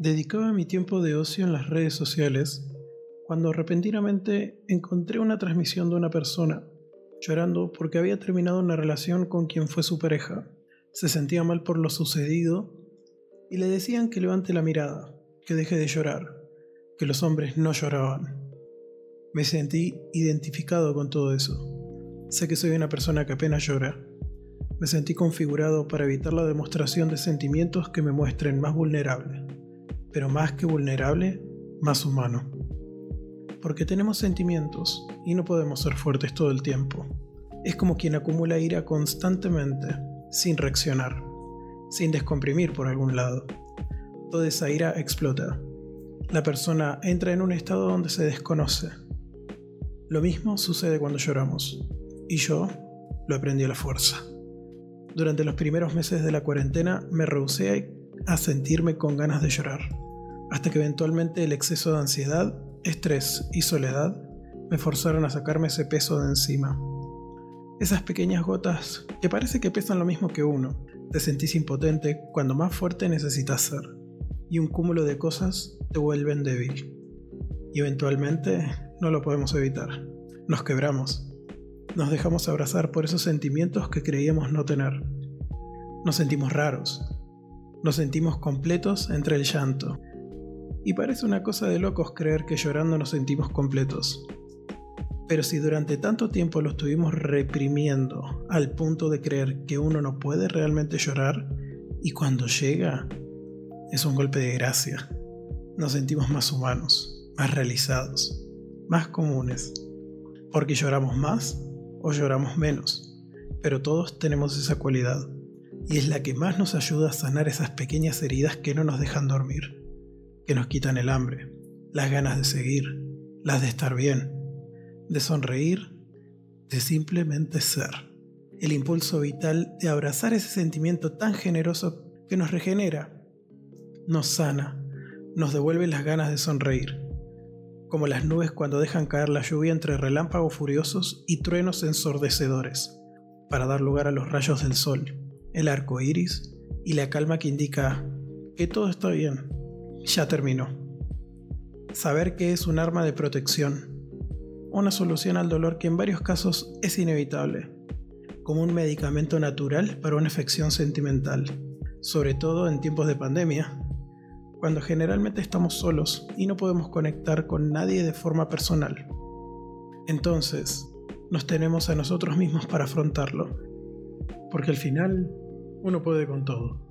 Dedicaba mi tiempo de ocio en las redes sociales cuando repentinamente encontré una transmisión de una persona llorando porque había terminado una relación con quien fue su pareja. Se sentía mal por lo sucedido y le decían que levante la mirada, que deje de llorar, que los hombres no lloraban. Me sentí identificado con todo eso. Sé que soy una persona que apenas llora. Me sentí configurado para evitar la demostración de sentimientos que me muestren más vulnerable pero más que vulnerable, más humano. Porque tenemos sentimientos y no podemos ser fuertes todo el tiempo. Es como quien acumula ira constantemente, sin reaccionar, sin descomprimir por algún lado. Toda esa ira explota. La persona entra en un estado donde se desconoce. Lo mismo sucede cuando lloramos. Y yo lo aprendí a la fuerza. Durante los primeros meses de la cuarentena me rehusé a sentirme con ganas de llorar hasta que eventualmente el exceso de ansiedad, estrés y soledad me forzaron a sacarme ese peso de encima. Esas pequeñas gotas que parece que pesan lo mismo que uno, te sentís impotente cuando más fuerte necesitas ser, y un cúmulo de cosas te vuelven débil. Y eventualmente no lo podemos evitar. Nos quebramos. Nos dejamos abrazar por esos sentimientos que creíamos no tener. Nos sentimos raros. Nos sentimos completos entre el llanto, y parece una cosa de locos creer que llorando nos sentimos completos. Pero si durante tanto tiempo lo estuvimos reprimiendo al punto de creer que uno no puede realmente llorar, y cuando llega, es un golpe de gracia. Nos sentimos más humanos, más realizados, más comunes. Porque lloramos más o lloramos menos, pero todos tenemos esa cualidad, y es la que más nos ayuda a sanar esas pequeñas heridas que no nos dejan dormir que nos quitan el hambre, las ganas de seguir, las de estar bien, de sonreír, de simplemente ser. El impulso vital de abrazar ese sentimiento tan generoso que nos regenera, nos sana, nos devuelve las ganas de sonreír, como las nubes cuando dejan caer la lluvia entre relámpagos furiosos y truenos ensordecedores, para dar lugar a los rayos del sol, el arco iris y la calma que indica que todo está bien ya terminó. Saber que es un arma de protección, una solución al dolor que en varios casos es inevitable, como un medicamento natural para una afección sentimental, sobre todo en tiempos de pandemia, cuando generalmente estamos solos y no podemos conectar con nadie de forma personal. Entonces, nos tenemos a nosotros mismos para afrontarlo, porque al final uno puede con todo.